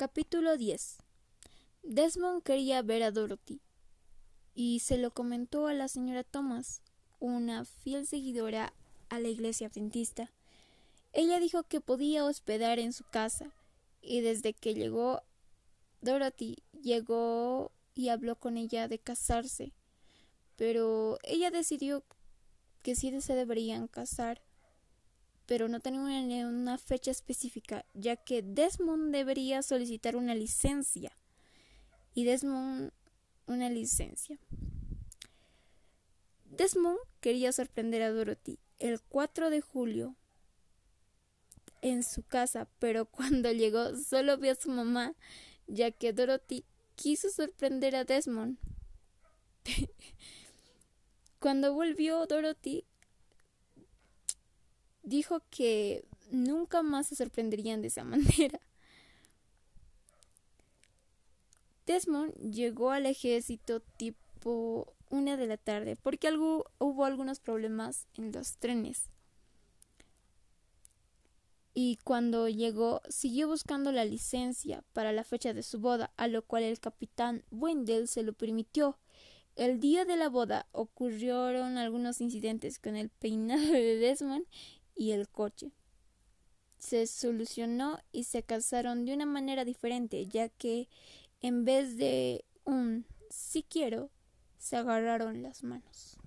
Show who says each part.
Speaker 1: Capítulo 10 Desmond quería ver a Dorothy y se lo comentó a la señora Thomas, una fiel seguidora a la iglesia adventista. Ella dijo que podía hospedar en su casa y desde que llegó Dorothy llegó y habló con ella de casarse, pero ella decidió que sí se deberían casar pero no tenía una, fecha específica, ya que Desmond debería solicitar una licencia. Y Desmond una licencia. Desmond quería sorprender a Dorothy el 4 de julio en su casa, pero cuando llegó solo vio a su mamá, ya que Dorothy quiso sorprender a Desmond. cuando volvió Dorothy dijo que nunca más se sorprenderían de esa manera. Desmond llegó al ejército tipo una de la tarde porque hubo algunos problemas en los trenes. Y cuando llegó, siguió buscando la licencia para la fecha de su boda, a lo cual el capitán Wendell se lo permitió. El día de la boda ocurrieron algunos incidentes con el peinado de Desmond y el coche. Se solucionó y se casaron de una manera diferente, ya que en vez de un sí quiero, se agarraron las manos.